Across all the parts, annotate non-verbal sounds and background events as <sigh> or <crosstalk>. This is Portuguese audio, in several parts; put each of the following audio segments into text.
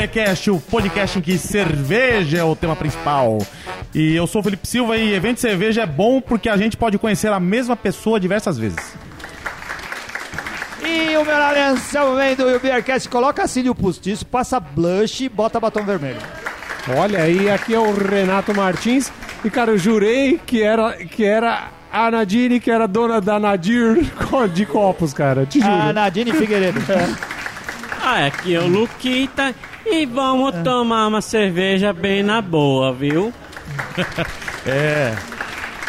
Beercast, o podcast em que cerveja é o tema principal. E eu sou o Felipe Silva e evento de cerveja é bom porque a gente pode conhecer a mesma pessoa diversas vezes. E o meu nome é Anselmo Mendo e o Beercast coloca cílio postiço, passa blush e bota batom vermelho. Olha aí, aqui é o Renato Martins. E, cara, eu jurei que era, que era a Nadine, que era dona da Nadir <laughs> de copos, cara. Te juro. A Nadine Figueiredo. <laughs> Ah, aqui é o Luquita e vamos tomar uma cerveja bem na boa, viu? <laughs> É.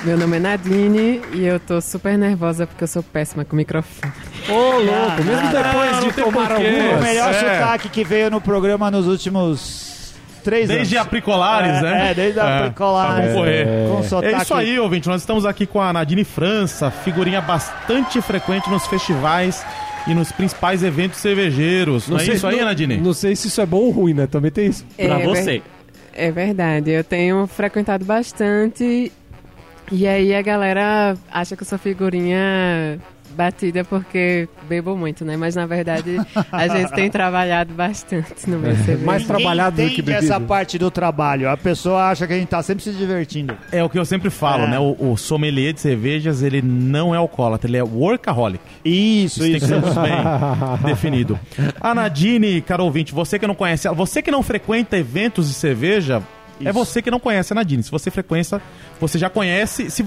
Meu nome é Nadine e eu tô super nervosa porque eu sou péssima com microfone. Ô, louco, mesmo depois não de tomar porquê. O algumas. melhor É. sotaque que veio no programa nos últimos três Desde anos. Apricolares, É, né? é, desde a Apricolares. Pra concorrer. Com sotaque. É isso aí, ouvinte. Nós estamos aqui com a Nadine França, figurinha bastante frequente nos festivais e nos principais eventos cervejeiros. Não, é isso aí, não- Nadine? Não sei se isso é bom ou ruim, né? Também tem isso. Pra É, você. ver- É verdade, eu tenho frequentado bastante e aí a galera acha que eu sou figurinha batida porque bebo muito, né? Mas na verdade a gente tem trabalhado bastante no meu cerveja. Mais trabalhado do que bebido. essa parte do trabalho. A pessoa acha que a gente tá sempre se divertindo. É o que eu sempre falo, É. né? O, o sommelier de cervejas, ele não é alcoólatra, ele é workaholic. Isso, Isso, isso. tem que ser bem <laughs> definido. A Nadine, caro ouvinte, você que não conhece você que não frequenta eventos de cerveja, é Isso. você que não conhece a Nadine. Se você frequenta, você já conhece. Se,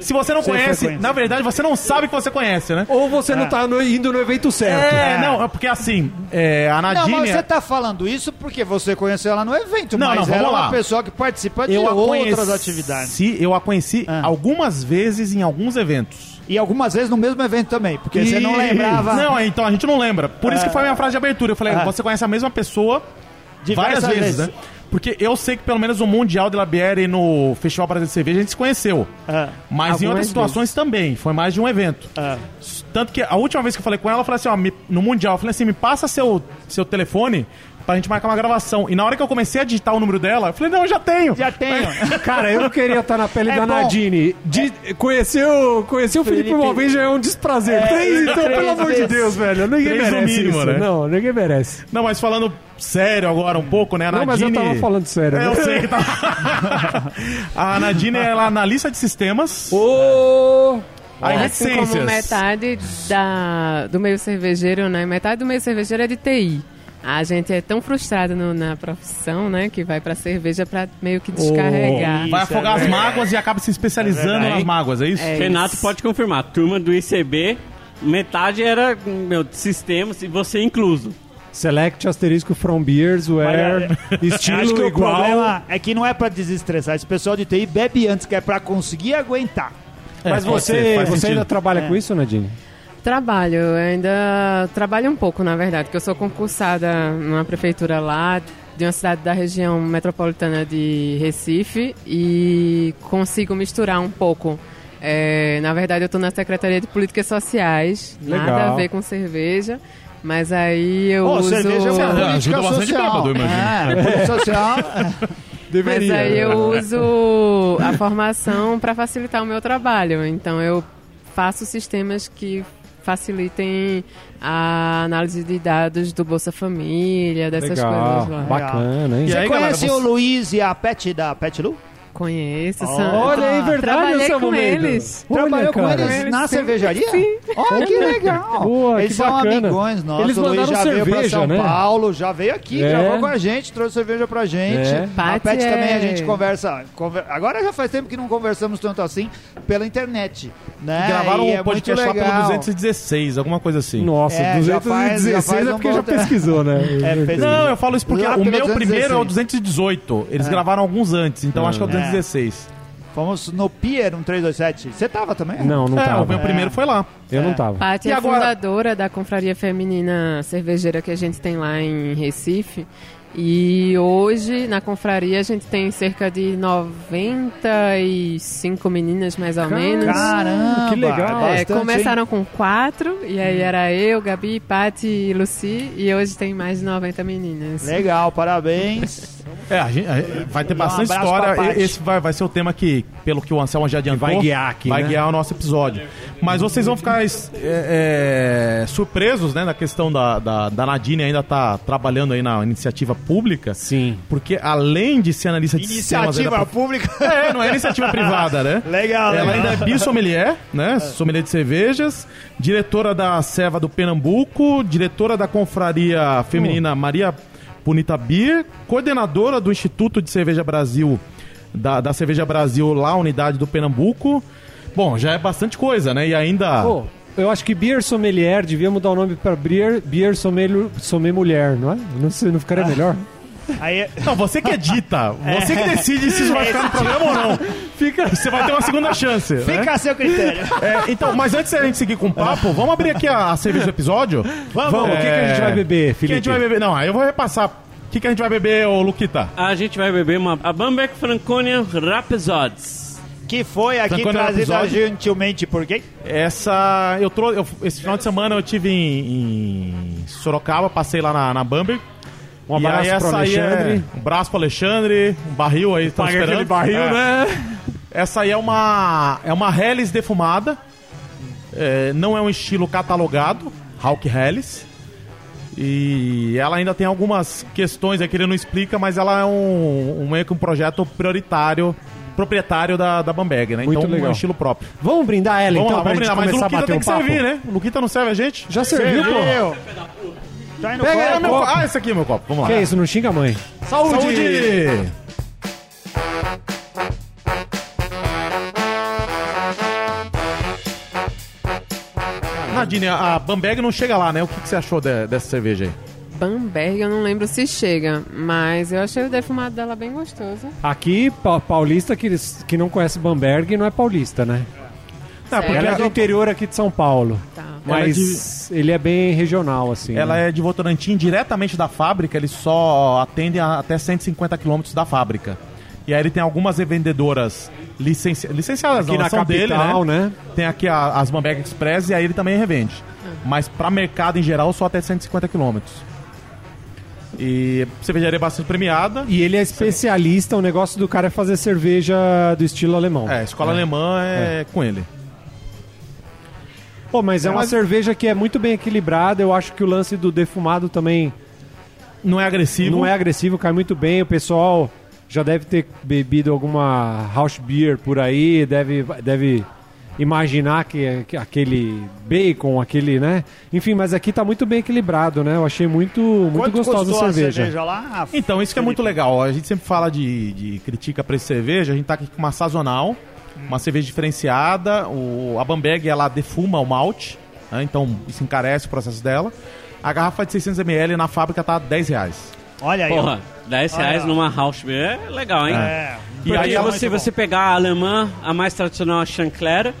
se você não Você conhece, na verdade, você não sabe que você conhece, né? Ou você não É. tá no- indo no evento certo. É, É. não, é porque assim, é, a Não, Nadine. mas você tá falando isso porque você conheceu ela no evento, Não, mas não, ela é uma pessoa que participa de outras conheci, atividades. Eu a conheci Ah. algumas vezes em alguns eventos. E algumas vezes no mesmo evento também, porque você não lembrava Não, então a gente não lembra. Por isso Ah. que foi a minha frase de abertura. Eu falei, Ah. você conhece a mesma pessoa diversas várias vezes, né? Porque eu sei que pelo menos no Mundial de La Bière e no Festival Brasileiro de Cerveja a gente se conheceu. Ah, Mas em outras situações também. Foi mais de um evento. ah. Tanto que a última vez que eu falei com ela, eu falei assim, ó, me- no Mundial, eu falei assim, me passa seu, seu telefone pra gente marcar uma gravação. E na hora que eu comecei a digitar o número dela, eu falei, não, eu já tenho. Já tenho. <laughs> Cara, eu não queria estar na pele É da bom. Nadine. De, conhecer o, conhecer o Felipe, Felipe- vez já é um desprazer. É, três, então, três pelo amor de vezes. Deus, velho. Ninguém Três no merece mínimo, isso. né? Não, ninguém merece. Não, mas falando sério agora um pouco, né? A Não, mas Nadine... eu tava falando sério. É, né? eu sei que tá. <laughs> a Nadine, ela é analista de sistemas. Ô! a Assim como reticências. metade da, do meio cervejeiro, né? Metade do meio cervejeiro é de TI. A gente é tão frustrado no- na profissão, né? Que vai pra cerveja pra meio que descarregar. Vai Isso afogar é as mágoas e acaba se especializando verdade. nas mágoas, é isso? É. Renato isso. pode confirmar. Turma do ICB, metade era meu sistemas e você incluso. Select asterisco from beers, where <laughs> estilo Acho que o igual. problema é que não é pra desestressar. Esse pessoal de TI bebe antes, que é pra conseguir aguentar. É, Mas você, você sentido. ainda trabalha É. com isso, Nadine? Trabalho, eu ainda trabalho um pouco, na verdade, porque eu sou concursada numa prefeitura lá de uma cidade da região metropolitana de Recife e consigo misturar um pouco. É, na verdade, eu estou na Secretaria de Políticas Sociais, nada Legal. a ver com cerveja, mas aí eu Ô, uso... cerveja é uma Ajuda política bastante social. bêbado, imagino. É, <laughs> política social. Mas Deveria. aí eu uso a formação para facilitar o meu trabalho. Então eu faço sistemas que facilitem a análise de dados do Bolsa Família, dessas Legal, coisas lá. bacana, hein? E Você aí, conhece galera, o você- Luiz e a Pet da Pet Lu? Conheço, Olha, é verdade, Trabalhei com eles. Trabalhou com eles na cervejaria? Sim. Olha que legal. Boa, eles que são amigões nossos. Eles mandaram já cerveja, veio pra São né? Paulo, já veio aqui, é. gravou com a gente, trouxe cerveja pra gente. É. A Pet é... também a gente conversa, conver... Agora já faz tempo que não conversamos tanto assim pela internet, né? Gravaram o um é podcast pelo 216, alguma coisa assim. Nossa, é, 216 faz, é porque um já pesquisou, né? É, não, eu falo isso porque o meu primeiro é o 218. Eles é. gravaram alguns antes, então acho que é o 216. 2016. É. Fomos no Pier 1327. Você tava também? Não, não É, tava. o meu primeiro foi lá. Eu não é. tava. Paty é agora- fundadora da confraria feminina cervejeira que a gente tem lá em Recife. E hoje, na confraria, a gente tem cerca de 95 meninas, mais ou menos. Caramba! Que legal. É, bastante, começaram com quatro, e aí era eu, Gabi, Paty e Luci, e hoje tem mais de 90 meninas. Legal, parabéns. É, a gente, a- vai ter bastante pra história. Esse vai, vai ser o tema que, pelo que o Anselmo já adiantou, vai guiar aqui, vai né? guiar o nosso episódio. Mas vocês vão ficar é, é, surpresos, né, na questão da, da, da Nadine ainda tá trabalhando aí na iniciativa pública. Sim. Porque além de ser analista de sistemas... Iniciativa pública. <laughs> É, não é iniciativa privada, né? Legal, Ela legal. ainda é bissommelier, né? Sommelier de cervejas, diretora da Serva do Pernambuco, diretora da Confraria Feminina Maria Bonita Beer, coordenadora do Instituto de Cerveja Brasil, da, da Cerveja Brasil lá, unidade do Pernambuco. Bom, já é bastante coisa, né? E ainda. Pô, eu acho que Beer Sommelier devia mudar o nome pra Beer, Beer Sommelier, Sommelier Mulher, não é? Não sei, não ficaria melhor? <laughs> Aí, Não, você que edita, <laughs> você que decide se isso vai ficar no programa ou não. Fica, você vai ter uma segunda chance. né? fica a seu critério. É, então, mas antes da gente seguir com o papo, vamos abrir aqui a, a cerveja do episódio? Vamos, o que, que a gente vai beber, O que a Felipe? gente vai beber? Não, aí eu vou repassar. O que, que a gente vai beber, ô Luquita? A gente vai beber uma a Bamberg Franconia Rhapsodies. Que foi aqui Franconia trazida gentilmente por quem? Essa. Eu trouxe. esse final de semana eu tive em, em Sorocaba, passei lá na, na Bamberg. Um abraço pro aí Alexandre. É, um abraço pro Alexandre, um barril aí, tá esperando. aquele barril, É. né? Essa aí é uma é uma Helles defumada. É, não é um estilo catalogado, Hawk Helles. E ela ainda tem algumas questões aqui, ele não explica, mas ela é um, um meio que um projeto prioritário, proprietário da, da Bamberg, né? Muito então é legal. um estilo próprio. Vamos brindar ela, Vamos então, lá, pra vamos gente brindar, mas o Luquita tem um que papo? servir, né? O Luquita não serve a gente? Já serviu, pô? Tá indo Pega copo. meu copo. Ah, esse aqui é meu copo. Vamos lá. Que isso, não xinga a mãe. Saúde! Nadine, a Bamberg não chega lá, né? O que, que você achou de- dessa cerveja aí? Bamberg, eu não lembro se chega, mas eu achei o defumado dela bem gostoso. Aqui, pa- paulista que, que não conhece Bamberg não é paulista, né? Ah, porque Ela é ela, do interior aqui de São Paulo. Tá. É Mas ele é bem regional, assim. ela né? é de Votorantim, diretamente da fábrica. Ele só atende a- até 150 quilômetros da fábrica. E aí ele tem algumas revendedoras licenci... licenciadas, aqui não, na são dele, capital, né? né? Tem aqui a- as Bamberg Express e aí ele também revende. Mas para mercado em geral, só até 150 quilômetros. E cervejaria bastante premiada. E ele é especialista, o negócio do cara é fazer cerveja do estilo alemão. É, escola alemã é, com ele. Pô, mas é uma Mas- cerveja que é muito bem equilibrada. Eu acho que o lance do defumado também Não é agressivo. não é agressivo, cai muito bem. O pessoal já deve ter bebido alguma house beer por aí, deve, deve imaginar que, que aquele bacon, aquele, né? Enfim, mas aqui tá muito bem equilibrado, né? Eu achei muito, muito Quanto gostosa custou a cerveja. lá? Então, isso que é muito legal. A gente sempre fala de, de critica para cerveja. A gente tá aqui com uma sazonal, uma cerveja diferenciada. O, a Bamberg, ela defuma o malte, né? então isso encarece o processo dela. A garrafa de 600ml na fábrica tá 10 reais. Olha aí. ó. Porra, 10 reais Olha. numa house beer é legal, hein? É. E Porque aí ela- se você pegar a alemã, a mais tradicional, a Chanclera,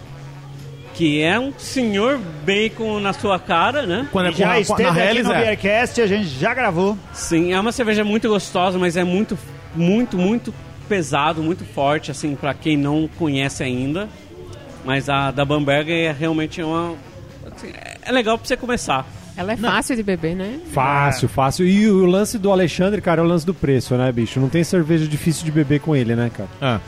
que é um senhor bacon na sua cara, né? Quando é com já a- esteve na aqui Helles, no é. Beercast, a gente já gravou. Sim, é uma cerveja muito gostosa, mas é muito, muito, muito pesado, muito forte, assim, pra quem não conhece ainda. Mas a da Bamberg é realmente uma... assim, é legal pra você começar. Ela é fácil de beber, né? Fácil, fácil. E o lance do Alexandre, cara, é o lance do preço, né, bicho? Não tem cerveja difícil de beber com ele, né, cara? Ah.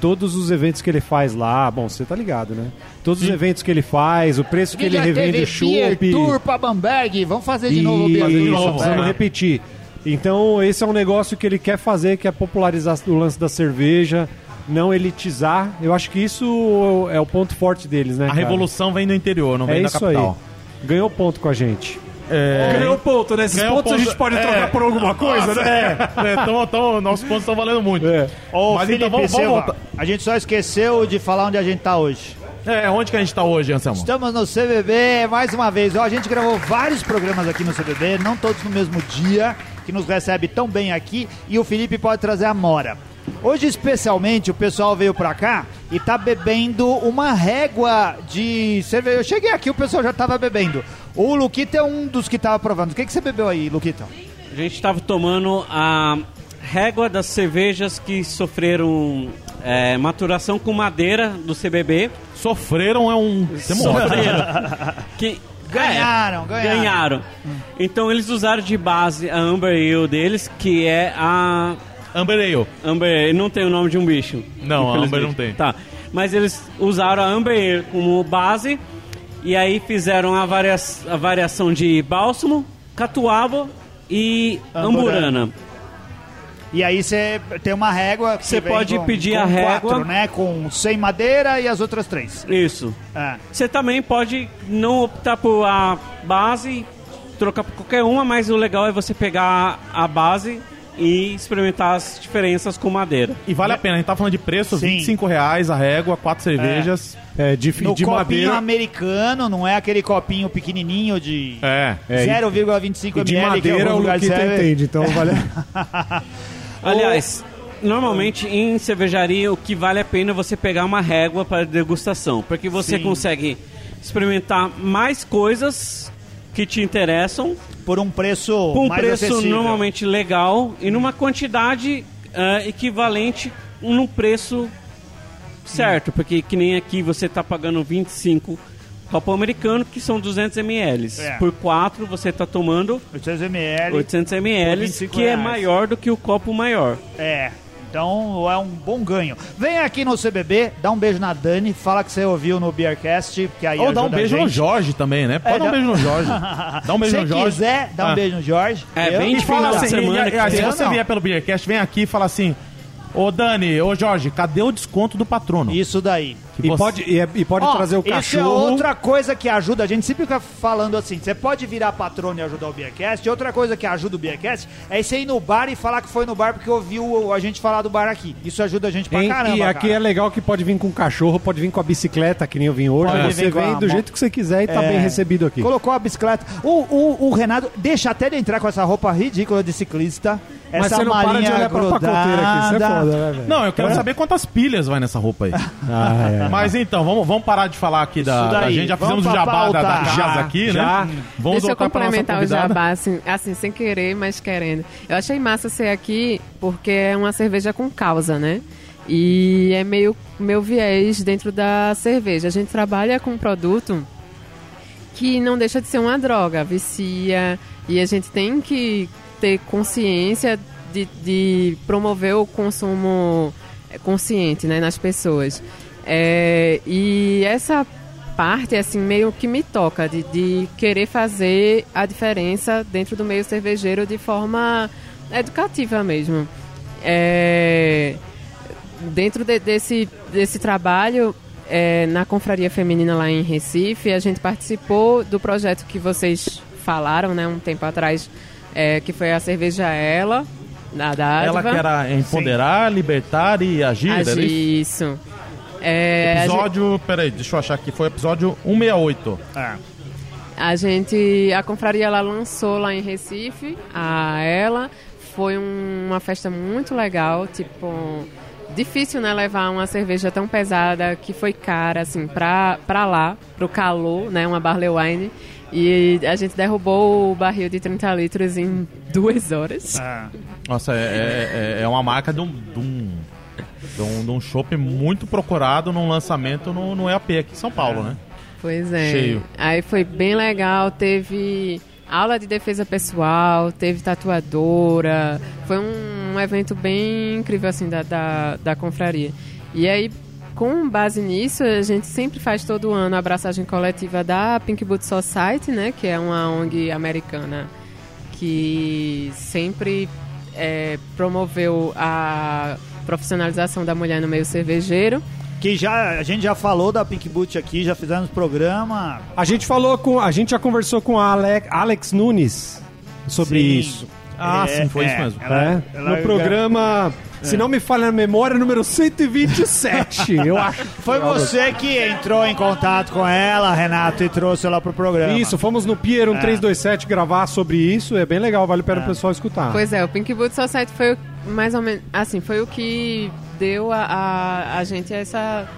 Todos os eventos que ele faz lá, bom, você tá ligado, né? Todos os eventos que ele faz, o preço que ele revende o chopp. Tour pra Bamberg. Vamos fazer de novo o né? repetir. Então, esse é um negócio que ele quer fazer, que é popularizar o lance da cerveja, não elitizar. Eu acho que isso é o ponto forte deles, né? A cara? revolução vem do interior, não vem é da isso capital. aí. Ganhou ponto com a gente. É... Ganhou ponto, né? Esses Ganhou pontos a ponto. gente pode É. trocar por alguma coisa, né? É, então, então nossos pontos estão valendo muito. É. Ô, Mas Felipe então vamos, vamos voltar. a gente só esqueceu de falar onde a gente tá hoje. É, onde que a gente tá hoje, Anselmo? Estamos no CBB mais uma vez. Ó, A gente gravou vários programas aqui no CBB, não todos no mesmo dia, que nos recebe tão bem aqui. E o Felipe pode trazer a Mora. Hoje, especialmente, o pessoal veio pra cá e tá bebendo uma régua de cerveja. Eu cheguei aqui, o pessoal já tava bebendo. O Luquita é um dos que tava provando. O que, que você bebeu aí, Luquita? A gente estava tomando a régua das cervejas que sofreram é, maturação com madeira do CBB. Sofreram é um... Sofreram. <laughs> que, Ganharam, é, ganharam. ganharam. Então eles usaram de base a Amber Ale deles, que é a Amber Ale. Amber não tem o nome de um bicho. Não. Amber não tem. Tá. Mas eles usaram a Amber como base e aí fizeram a, varia a variação de bálsamo, catuaba e Amburana. amburana. E aí você tem uma régua. que Você pode com- pedir com a régua. Quatro, né? Com 100 madeira e as outras três. Isso. É. Você também pode não optar por a base, trocar por qualquer uma, mas o legal é você pegar a base e experimentar as diferenças com madeira. E vale a pena, a gente tá falando de preço, Sim. 25 reais a régua, quatro cervejas. É, de, No de copinho madeira. americano, não é aquele copinho pequenininho de É. É, 0,25 E de ml. que madeira o lugares Luquita serve. entende, então vale. <laughs> <laughs> Aliás, normalmente em cervejaria o que vale a pena é você pegar uma régua para degustação, porque você Sim. consegue experimentar mais coisas que te interessam Por um preço com um preço acessível. normalmente legal e numa quantidade ah, equivalente num preço certo, porque que nem aqui você está pagando 25 copo americano, que são 200 ml. É. Por 4 você está tomando 800 ml. 800 ml, 25 que é reais. maior do que o copo maior. É. Então é um bom ganho. Vem aqui no CBB, dá um beijo na Dani, fala que você ouviu no Beercast, que aí Ou dá um beijo no. Jorge também, né? Pode É, dar um beijo no Jorge. <laughs> Dá um beijo Se no Jorge. quiser, dá um Ah. beijo no Jorge. É, Eu- E de final de assim, semana e- e- se tem. você Não. vier pelo Beercast, vem aqui e fala assim: Ô Dani, ô Jorge, cadê o desconto do patrono? Isso daí. E você- pode, e, é- e pode Ó, trazer o Isso é cachorro. outra coisa que ajuda. A gente sempre fica falando assim: você pode virar patrono e ajudar o Beercast. Outra coisa que ajuda o Beercast é você ir no bar e falar que foi no bar porque ouviu a gente falar do bar aqui. Isso ajuda a gente pra Hein? caramba. e aqui cara. é legal que pode vir com cachorro, pode vir com a bicicleta, que nem eu vim hoje. Pode Você vem do jeito que você quiser e tá É. bem recebido aqui. Colocou a bicicleta. O, o, o Renato deixa até de entrar com essa roupa ridícula de ciclista. Mas essa você não para de olhar pra pacoteira aqui, isso é grudada. foda, né, velho? Não, eu quero saber quantas pilhas vai nessa roupa aí. <laughs> Ah, é. Mas então, vamos, vamos parar de falar aqui da, Isso da gente. Já fizemos o jabá da, da casa aqui, já. né? Vamos Deixa eu complementar o jabá, assim, assim, sem querer, mas querendo. Eu achei massa ser aqui porque é uma cerveja com causa, né? E é meio meu viés dentro da cerveja. A gente trabalha com um produto que não deixa de ser uma droga, vicia, e a gente tem que ter consciência de, de promover o consumo eh, consciente né, nas pessoas. É, e essa parte, assim, meio que me toca, de, de querer fazer a diferença dentro do meio cervejeiro de forma educativa mesmo. É, dentro de- desse, desse trabalho, é, na Confraria Feminina lá em Recife, a gente participou do projeto que vocês falaram, né, um tempo atrás, é, que foi a cerveja Ela, da Dádiva. Ela que era empoderar, libertar e agir, era Agir, isso? isso. É, a gente- Episódio, peraí, deixa eu achar aqui, foi o episódio 168. É. A gente, a confraria ela lançou lá em Recife, a ela foi um- uma festa muito legal, tipo difícil, né, levar uma cerveja tão pesada que foi cara assim pra, pra lá, pro calor, né, uma barley wine. E a gente derrubou o barril de 30 litros em duas horas. É. Nossa, é, é, é uma marca de um, de um, de um, de um chopp muito procurado num lançamento no, no EAP aqui em São Paulo, né? Pois é. Cheio. Aí foi bem legal, teve aula de defesa pessoal, teve tatuadora. Foi um, um evento bem incrível, assim, da, da, da confraria. E aí, com base nisso, a gente sempre faz todo ano a abraçagem coletiva da Pink Boot Society, né? Que é uma ONG americana que sempre é, promoveu a profissionalização da mulher no meio cervejeiro. Que já, a gente já falou da Pink Boot aqui, já fizemos programa. A gente falou com. A gente já conversou com a Ale- Alex Nunes sobre Sim. isso. Ah, É, sim, foi é, isso mesmo. ela- é, ela- no programa, se não me falha a memória, número 127, <laughs> eu acho. Foi você que entrou em contato com ela, Renato, e trouxe ela pro programa. Isso, fomos no Pier 1327 gravar sobre isso, é bem legal, vale a pena o pessoal escutar. Pois é, o Pink Boot Society foi o- mais ou menos, assim, foi o que deu a, a, a gente essa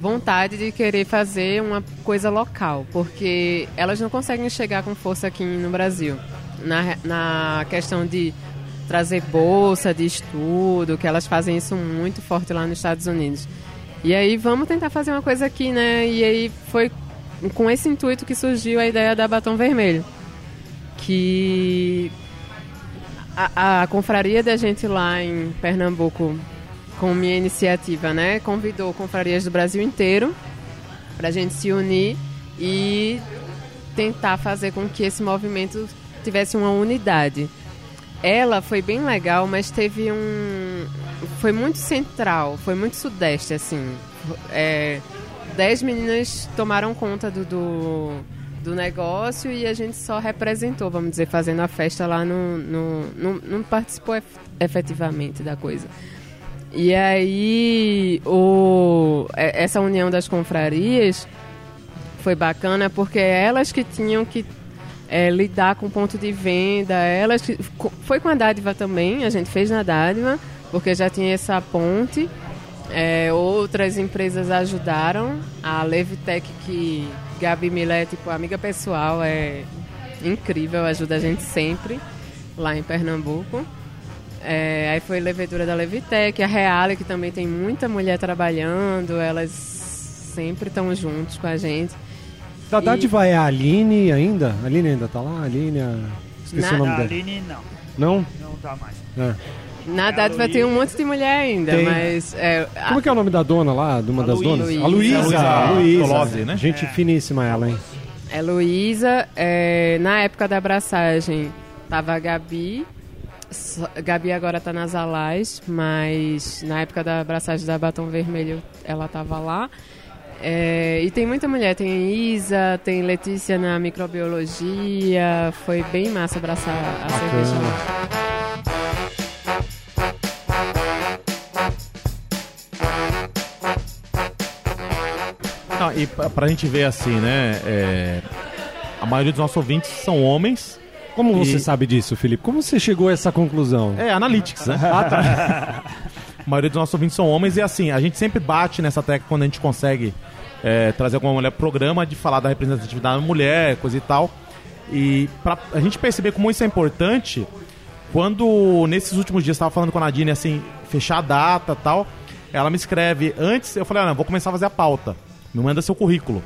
vontade de querer fazer uma coisa local, porque elas não conseguem chegar com força aqui no Brasil. Na, na questão de trazer bolsa de estudo, que elas fazem isso muito forte lá nos Estados Unidos. E aí vamos tentar fazer uma coisa aqui, né? E aí foi com esse intuito que surgiu a ideia da Batom Vermelho. Que a, a confraria da gente lá em Pernambuco, com minha iniciativa, né, convidou confrarias do Brasil inteiro para a gente se unir e tentar fazer com que esse movimento tivesse uma unidade. Ela foi bem legal, mas teve um. Foi muito central, foi muito sudeste, assim. É, dez meninas tomaram conta do, do, do, negócio e a gente só representou, vamos dizer, fazendo a festa lá no. no, no não participou efetivamente da coisa. E aí, o, essa união das confrarias foi bacana porque elas que tinham que é, lidar com ponto de venda, elas foi com a dádiva também, a gente fez na dádiva, porque já tinha essa ponte. É, outras empresas ajudaram, a Levitec, que Gabi Milé, tipo, amiga pessoal, é incrível, ajuda a gente sempre lá em Pernambuco. É, aí foi levedura da Levitec, a Reale, que também tem muita mulher trabalhando, elas sempre estão juntos com a gente. Da dádiva e... é a Aline ainda? A Aline ainda tá lá? A Aline, a... esqueci Na... o nome dela. Aline não. Não? Não tá mais. É. Na é dádiva tem um monte de mulher ainda, tem. mas... É, Como é que é o nome da dona lá, de uma a das Luísa. donas? A Luísa. A Luísa. né? Gente é. finíssima ela, hein? É Luísa. É, na época da abraçagem, tava a Gabi. Gabi agora tá nas Alais, mas na época da abraçagem da Batom Vermelho, ela tava lá. É, e tem muita mulher, tem Isa, tem Letícia na microbiologia. Foi bem massa abraçar a cerveja Não, e pra gente ver assim, né? É, a maioria dos nossos ouvintes são homens. Como e... você sabe disso, Felipe? Como você chegou a essa conclusão? É, analytics, né? <laughs> ah, tá. <laughs> a maioria dos nossos ouvintes são homens e assim, a gente sempre bate nessa tecla quando a gente consegue é, trazer alguma mulher pro programa de falar da representatividade da mulher, coisa e tal. E pra a gente perceber como isso é importante, quando nesses últimos dias estava falando com a Nadine assim, fechar a data tal, ela me escreve antes, eu falei, ah, não, vou começar a fazer a pauta. Me manda seu currículo.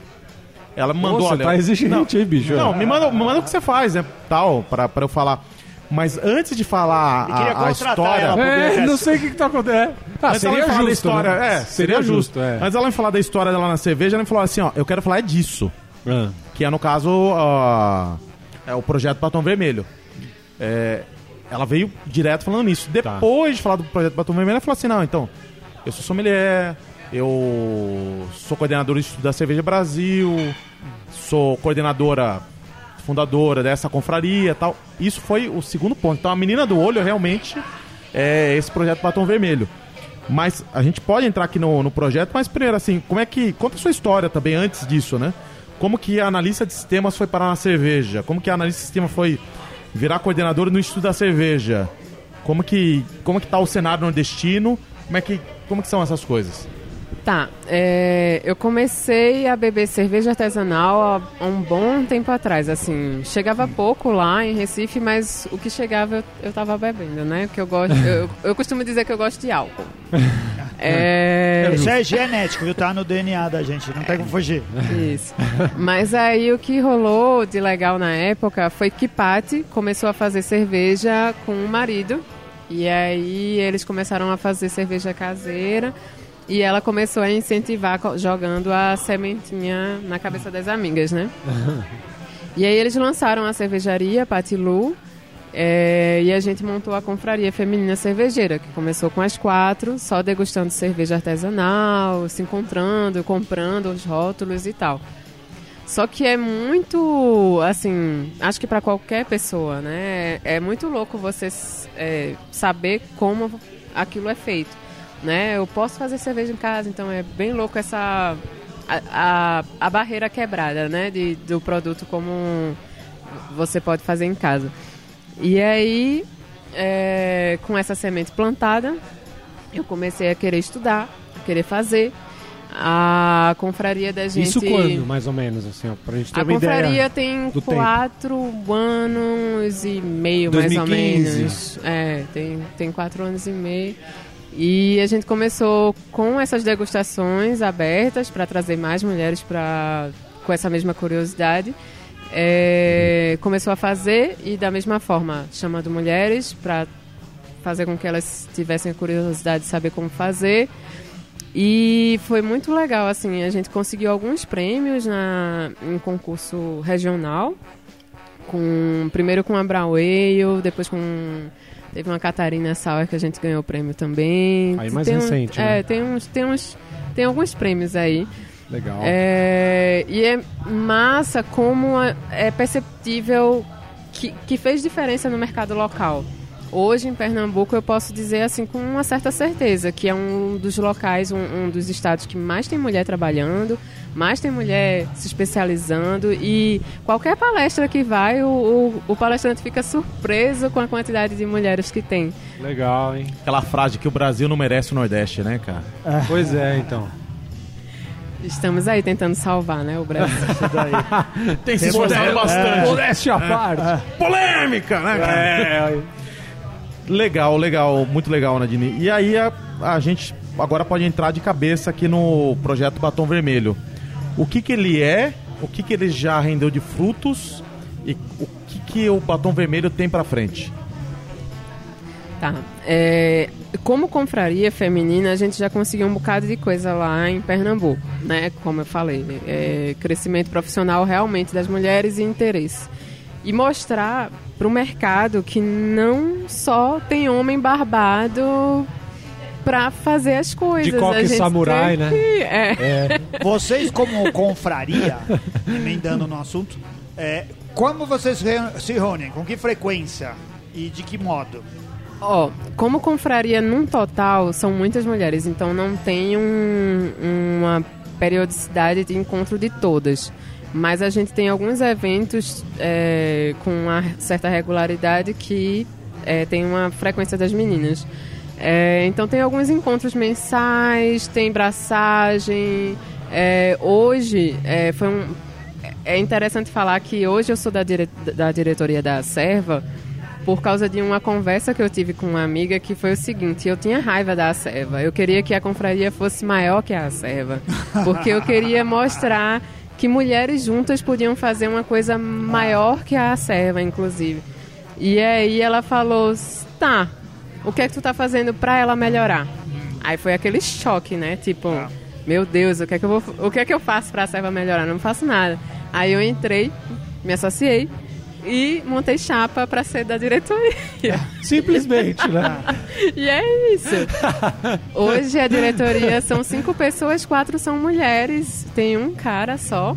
Ela me mandou, Nossa, olha. tá exigente, não, hein, bicho? Não, me manda, me manda o que você faz, né? Tal, pra, pra eu falar. Mas antes de falar a, a história. É, não sei o que, que tá acontecendo. Ah, seria justo, história, né? É, seria, seria justo. justo é. Mas ela me falar da história dela na cerveja, ela me falou assim: ó, eu quero falar é disso. Ah. Que é, no caso, uh, é o projeto Batom Vermelho. É, ela veio direto falando isso. Tá. Depois tá. de falar do projeto Batom Vermelho, ela falou assim: não, então, eu sou sommelier, eu sou coordenadora do Instituto da Cerveja Brasil, sou coordenadora fundadora dessa confraria tal. Isso foi o segundo ponto. Então a menina do olho realmente é esse projeto Batom Vermelho. Mas a gente pode entrar aqui no, no projeto, mas primeiro assim, como é que. Conta a sua história também antes disso, né? Como que a analista de sistemas foi parar na cerveja? Como que a analista de sistema foi virar coordenadora no Instituto da Cerveja? Como que, como que tá o cenário nordestino? Como é que, como que são essas coisas? Tá, é, eu comecei a beber cerveja artesanal há um bom tempo atrás, assim, chegava pouco lá em Recife, mas o que chegava eu, eu tava bebendo, né, porque eu gosto, eu, eu costumo dizer que eu gosto de álcool. <laughs> É... Isso é genético, viu, tá no DNA da gente, não tem como fugir. Isso, mas aí o que rolou de legal na época foi que Patti começou a fazer cerveja com o marido, e aí eles começaram a fazer cerveja caseira, e ela começou a incentivar jogando a sementinha na cabeça das amigas, né? <laughs> e aí eles lançaram a cervejaria Patilu é, e a gente montou a confraria feminina cervejeira, que começou com as quatro, só degustando cerveja artesanal, se encontrando, comprando os rótulos e tal. Só que é muito, assim, acho que para qualquer pessoa, né? É, é muito louco você é, saber como aquilo é feito né? Eu posso fazer cerveja em casa, então é bem louco essa a, a, a barreira quebrada, né? De, do produto como você pode fazer em casa. E aí, é, com essa semente plantada, eu comecei a querer estudar, a querer fazer. A confraria da gente. Isso quando, mais ou menos, assim, ó, pra gente ter a uma ideia. A confraria tem quatro tempo. anos e meio, 2015. mais ou menos. É, tem, tem quatro anos e meio. E a gente começou com essas degustações abertas para trazer mais mulheres pra, com essa mesma curiosidade. é, começou a fazer e da mesma forma chamando mulheres para fazer com que elas tivessem a curiosidade de saber como fazer. E foi muito legal, assim, a gente conseguiu alguns prêmios na, em concurso regional, com primeiro com a Braueio, depois com teve uma Catarina Sauer que a gente ganhou o prêmio também. Aí mais tem recente, um, né? É, tem uns, tem uns, tem alguns prêmios aí. Legal. É, e é massa como é- perceptível que, que fez diferença no mercado local. Hoje em Pernambuco eu posso dizer assim com uma certa certeza que é um dos locais, um, um dos estados que mais tem mulher trabalhando, mais tem mulher se especializando e qualquer palestra que vai, o, o, o palestrante fica surpreso com a quantidade de mulheres que tem. Legal, hein? Aquela frase que o Brasil não merece o Nordeste, né, cara? Pois é, então. Estamos aí tentando salvar, né, o Brasil. <laughs> <laughs> Tem se esforçado é, bastante. Modéstia à parte. Polêmica, né, cara? É, Legal, legal, muito legal, Nadine. E aí a, a gente agora pode entrar de cabeça aqui no projeto Batom Vermelho. O que que ele é, o que que ele já rendeu de frutos e o que que o Batom Vermelho tem pra frente? Tá. É, como confraria feminina, a gente já conseguiu um bocado de coisa lá em Pernambuco, né? Como eu falei, é, crescimento profissional realmente das mulheres e interesse. E mostrar para o mercado que não só tem homem barbado para fazer as coisas. De coque samurai, né? que- é. Vocês, como confraria, emendando no assunto, é, como vocês se reúnem? Com que frequência? E de que modo? Ó, como confraria num total, são muitas mulheres, então não tem um- uma periodicidade de encontro de todas. Mas a gente tem alguns eventos é, com uma certa regularidade que é, tem uma frequência das meninas. É, então tem alguns encontros mensais, tem braçagem. É, hoje é, foi um, é interessante falar que hoje eu sou da, dire, da diretoria da Serva por causa de uma conversa que eu tive com uma amiga que foi o seguinte, eu tinha raiva da Serva. Eu queria que a confraria fosse maior que a Serva, porque eu queria mostrar que mulheres juntas podiam fazer uma coisa maior que a Serva, inclusive. E aí ela falou, tá, o que é que tu tá fazendo pra ela melhorar? Aí foi aquele choque, né? Tipo, meu Deus, o que é que eu vou, o que é que eu faço pra Serva melhorar? Não faço nada. Aí eu entrei, me associei e montei chapa pra ser da diretoria. <laughs> Simplesmente, né? <laughs> E é isso. Hoje a diretoria são cinco pessoas, quatro são mulheres. Tem um cara só,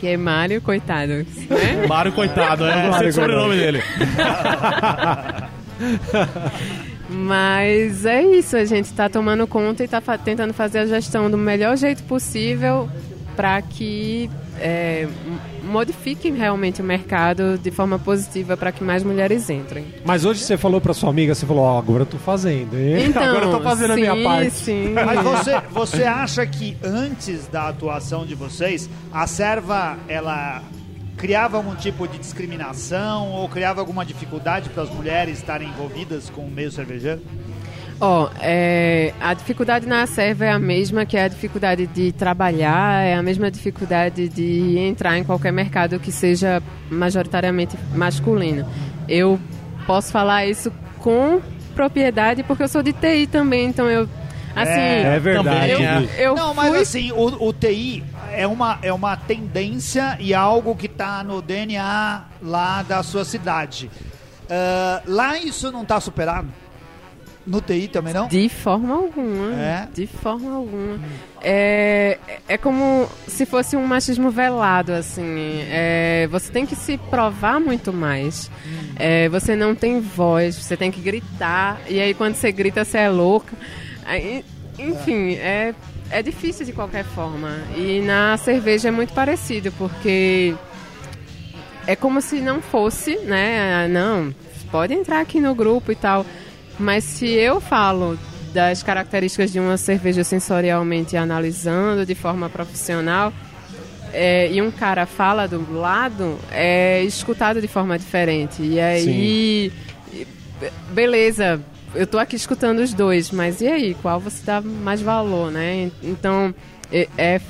que é Mário, coitado. Né? Mário, coitado, é, Mário, o sobrenome dele. <laughs> <laughs> Mas é isso, a gente está tomando conta e está tentando fazer a gestão do melhor jeito possível para que é, m- modifique realmente o mercado de forma positiva para que mais mulheres entrem. Mas hoje você falou pra sua amiga, você falou, ó, agora eu tô fazendo, hein? <laughs> Então, agora eu tô fazendo a minha sim, parte. Sim, <laughs> Mas você, você acha que antes da atuação de vocês, a serva, ela criava algum tipo de discriminação ou criava alguma dificuldade para as mulheres estarem envolvidas com o meio cervejeiro? Ó, é, a dificuldade na serva é a mesma que a dificuldade de trabalhar, é a mesma dificuldade de entrar em qualquer mercado que seja majoritariamente masculino. Eu posso falar isso com propriedade porque eu sou de TI também, então eu assim, É verdade. eu, é. eu Não, mas fui assim, o, o TI é uma, é uma tendência e algo que está no DNA lá da sua cidade. Ah, lá isso não está superado? No TI também não? De forma alguma. É? De forma alguma. É, é como se fosse um machismo velado, assim. É, você tem que se provar muito mais. É, você não tem voz, você tem que gritar. E aí, quando você grita, você é louca. Aí, enfim, é, é difícil de qualquer forma. E na cerveja é muito parecido, porque é como se não fosse, né? Não, pode entrar aqui no grupo e tal. Mas se eu falo das características de uma cerveja sensorialmente analisando de forma profissional é, e um cara fala do lado, é escutado de forma diferente. E aí, e- beleza, eu tô aqui escutando os dois, mas e aí, qual você dá mais valor, né? Então, é, é,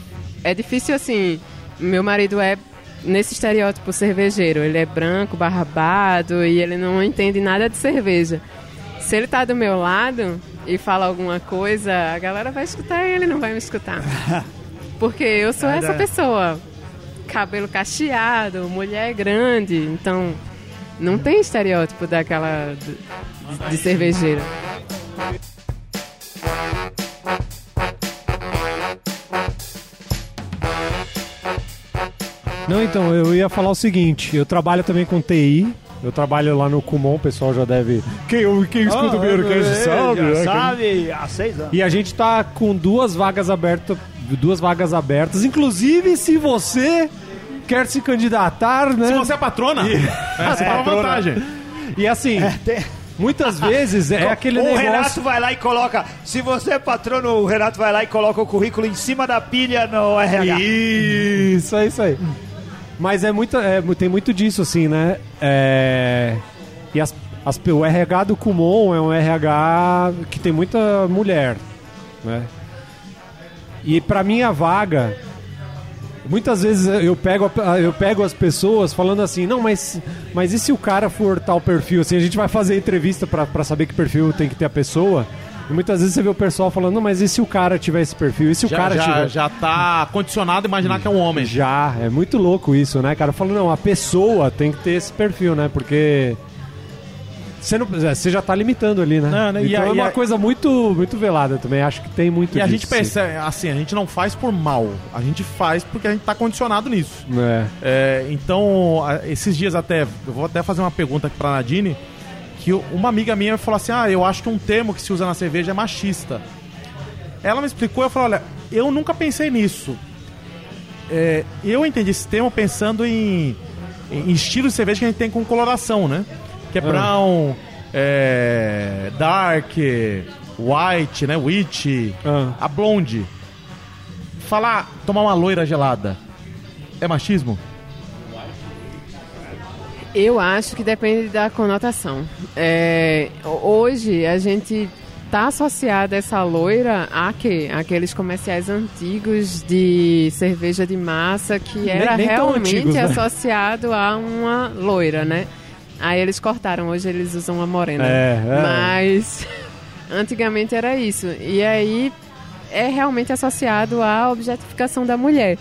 é difícil assim. Meu marido é nesse estereótipo cervejeiro. Ele é branco, barbado e ele não entende nada de cerveja. Se ele tá do meu lado e fala alguma coisa, a galera vai escutar ele, não vai me escutar. <laughs> Porque eu sou essa pessoa. Cabelo cacheado, mulher grande. Então, não tem estereótipo daquela de, de cervejeira. Não, então, eu ia falar o seguinte, eu trabalho também com TI, eu trabalho lá no Kumon, o pessoal já deve... Quem, quem escuta o Beercast sabe, Ah, já né? sabe, há seis anos. E a gente tá com duas vagas abertas, duas vagas abertas, inclusive se você quer se candidatar, né? Se você é patrona, <laughs> é, você tá uma patrona. vantagem. E assim, Tem- muitas <laughs> vezes é aquele o negócio... Renato vai lá e coloca. Se você é patrono, o Renato vai lá e coloca o currículo em cima da pilha no RH. Isso, é isso aí. Mas é muito, é, tem muito disso, assim, né? É, e as, as- o RH do Kumon é um RH que tem muita mulher, né? E pra minha vaga, muitas vezes eu pego, eu pego as pessoas falando assim, não, mas, mas e se o cara for tal perfil? Assim, a gente vai fazer entrevista pra, pra saber que perfil tem que ter a pessoa. E muitas vezes você vê o pessoal falando, não, mas e se o cara tiver esse perfil? E se o Já, cara já, tiver... já tá condicionado a imaginar que é um homem. Já, é muito louco isso, né, cara? Falando, não, a pessoa tem que ter esse perfil, né? Porque. Você, não, é, você já tá limitando ali, né? Não, né, e então a- é uma a- coisa muito, muito velada também. Acho que tem muito E a disso, gente percebe, assim, a gente não faz por mal. A gente faz porque a gente tá condicionado nisso. sim. É. É, então, a- esses dias até, eu vou até fazer uma pergunta aqui pra Nadine, que uma amiga minha falou assim, ah, eu acho que um termo que se usa na cerveja é machista. Ela me explicou, eu falei, olha, eu nunca pensei nisso. É, eu entendi esse termo pensando em, em estilo de cerveja que a gente tem com coloração, né? Que é Ah. brown, é, dark, white, né? Witch, Ah. a blonde. Falar, tomar uma loira gelada, é machismo? Eu acho que depende da conotação. É, hoje a gente tá associada essa loira a quê? Aqueles comerciais antigos de cerveja de massa que era nem tão realmente antigos, né? associado a uma loira, né? Aí eles cortaram, hoje eles usam uma morena. É, é. Mas <laughs> antigamente era isso. E aí é realmente associado à objetificação da mulher.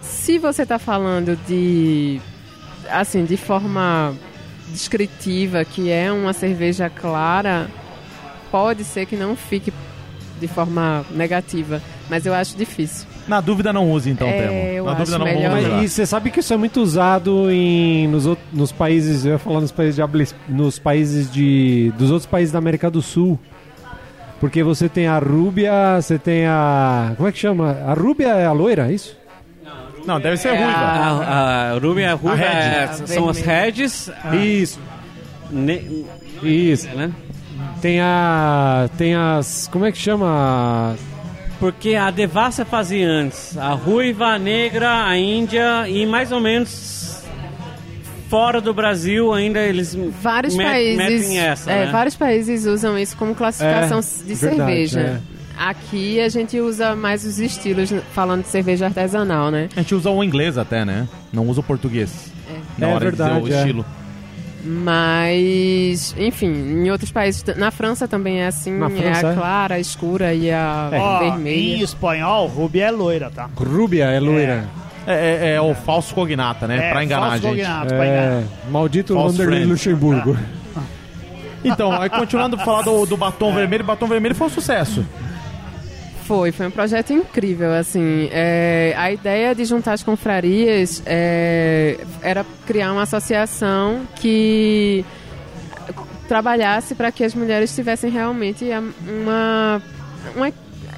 Se você está falando de assim, de forma descritiva, que é uma cerveja clara, pode ser que não fique de forma negativa, mas eu acho difícil. Na dúvida não use então o É, termo. eu Na acho dúvida não melhor usar. E você sabe que isso é muito usado em, nos, out- nos países, eu ia falar nos países de nos países de dos outros países da América do Sul. Porque você tem a rúbia, você tem a como é que chama? A rúbia é a loira, é isso? Não, deve ser É ruiva. A, a a Ruby A Red. é- A são as vermelha. Reds. Isso. ne- Isso. né? Tem a tem as como é que chama? Porque a Devassa fazia antes a ruiva, a negra, a índia e mais ou menos fora do Brasil ainda eles Vários met- países, metem essa, é, né? vários países usam isso como classificação É, de verdade, cerveja. é. Aqui a gente usa mais os estilos falando de cerveja artesanal, né? A gente usa o inglês até, né? Não usa o português. Na É hora de verdade, dizer o é. estilo. Mas, enfim, em outros países, na França também é assim, Na é França, a é? clara, a escura e a Ó, vermelha. em espanhol, Ruby é loira, tá? Rúbia é loira. É, é- é o falso cognata, né? pra enganar a falso gente. cognato, pra enganar. É, maldito Vanderlei. Luxemburgo. Então, aí continuando a falar do, do batom vermelho, batom vermelho foi um sucesso. Foi, foi um projeto incrível, assim. é, a ideia de juntar as confrarias é, era criar uma associação que trabalhasse para que as mulheres tivessem realmente uma, uma